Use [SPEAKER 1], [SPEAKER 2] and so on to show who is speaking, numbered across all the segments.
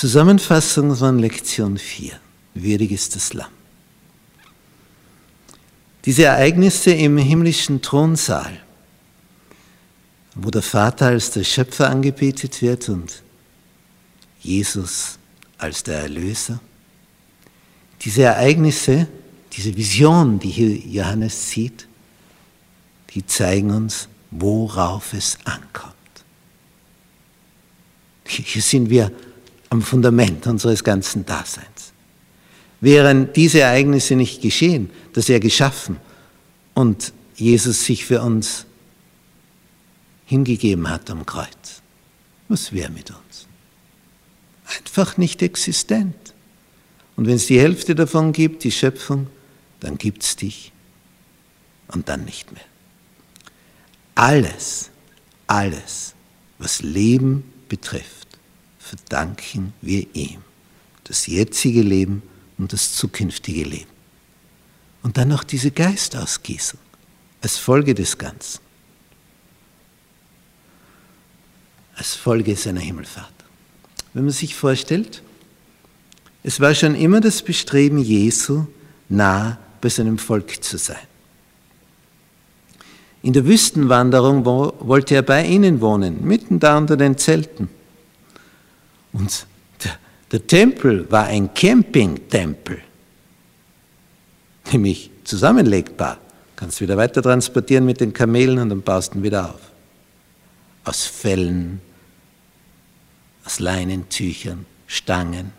[SPEAKER 1] Zusammenfassung von Lektion 4. Würdig ist das Lamm. Diese Ereignisse im himmlischen Thronsaal, wo der Vater als der Schöpfer angebetet wird und Jesus als der Erlöser, diese Ereignisse, diese Vision, die hier Johannes sieht, die zeigen uns, worauf es ankommt. Hier sind wir am Fundament unseres ganzen Daseins. Wären diese Ereignisse nicht geschehen, dass er geschaffen und Jesus sich für uns hingegeben hat am Kreuz, was wäre mit uns? Einfach nicht existent. Und wenn es die Hälfte davon gibt, die Schöpfung, dann gibt es dich und dann nicht mehr. Alles, alles, was Leben betrifft, verdanken wir ihm. Das jetzige Leben und das zukünftige Leben. Und dann noch diese Geistausgießung als Folge des Ganzen. Als Folge seiner Himmelfahrt. Wenn man sich vorstellt, es war schon immer das Bestreben Jesu, nah bei seinem Volk zu sein. In der Wüstenwanderung wollte er bei ihnen wohnen, mitten da unter den Zelten. Und der, der Tempel war ein Campingtempel, nämlich zusammenlegbar. Kannst wieder weiter transportieren mit den Kamelen und dann baust ihn wieder auf. Aus Fellen, aus Leinentüchern, Stangen,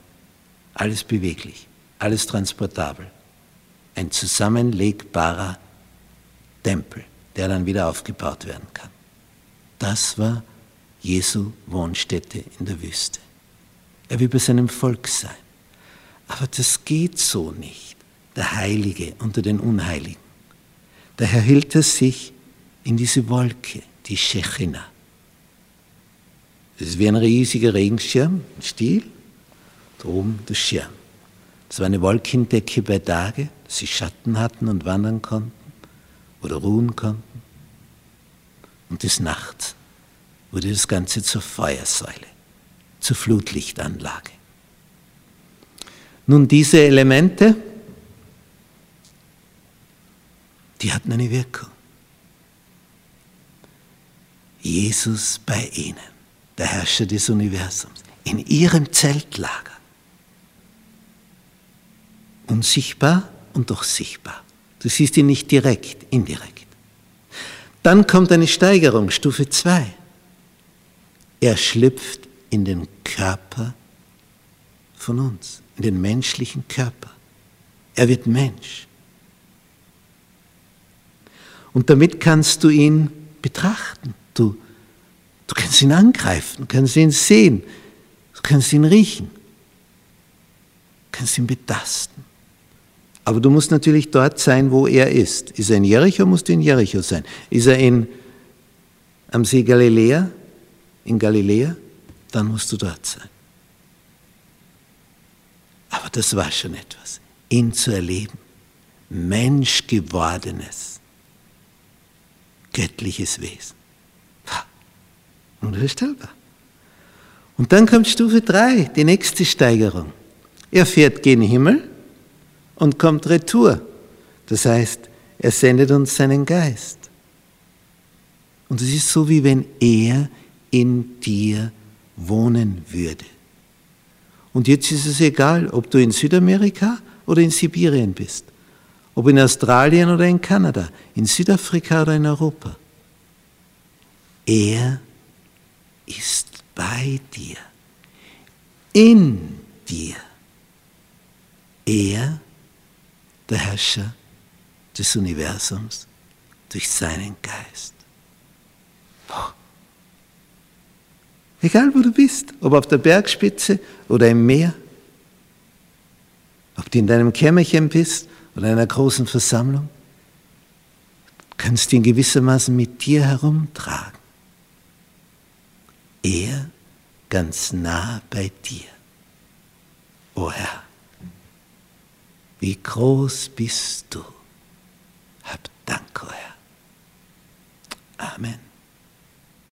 [SPEAKER 1] alles beweglich, alles transportabel. Ein zusammenlegbarer Tempel, der dann wieder aufgebaut werden kann. Das war Jesu Wohnstätte in der Wüste. Er will bei seinem Volk sein. Aber das geht so nicht, der Heilige unter den Unheiligen. Daher hielt er sich in diese Wolke, die Shechina. Das ist wie ein riesiger Regenschirm, ein Stiel, da oben der Schirm. Das war eine Wolkendecke bei Tage, dass sie Schatten hatten und wandern konnten oder ruhen konnten. Und des Nachts wurde das Ganze zur Feuersäule zur Flutlichtanlage. Nun, diese Elemente, die hatten eine Wirkung. Jesus bei ihnen, der Herrscher des Universums, in ihrem Zeltlager. Unsichtbar und doch sichtbar. Du siehst ihn nicht direkt, indirekt. Dann kommt eine Steigerung, Stufe 2. Er schlüpft in den Körper von uns, in den menschlichen Körper. Er wird Mensch. Und damit kannst du ihn betrachten. Du, du kannst ihn angreifen, du kannst ihn sehen, du kannst ihn riechen, du kannst ihn betasten. Aber du musst natürlich dort sein, wo er ist. Ist er in Jericho, musst du in Jericho sein. Ist er in, am See Galiläa, in Galiläa, dann musst du dort sein. Aber das war schon etwas, ihn zu erleben. Menschgewordenes, göttliches Wesen. Unvorstellbar. Und dann kommt Stufe 3, die nächste Steigerung. Er fährt gen Himmel und kommt retour. Das heißt, er sendet uns seinen Geist. Und es ist so, wie wenn er in dir wohnen würde. Und jetzt ist es egal, ob du in Südamerika oder in Sibirien bist, ob in Australien oder in Kanada, in Südafrika oder in Europa. Er ist bei dir, in dir. Er, der Herrscher des Universums, durch seinen Geist. Boah. Egal wo du bist, ob auf der Bergspitze oder im Meer, ob du in deinem Kämmerchen bist oder in einer großen Versammlung, kannst du ihn gewissermaßen mit dir herumtragen. Er ganz nah bei dir. O oh Herr, wie groß bist du. Hab Dank, o oh Herr. Amen.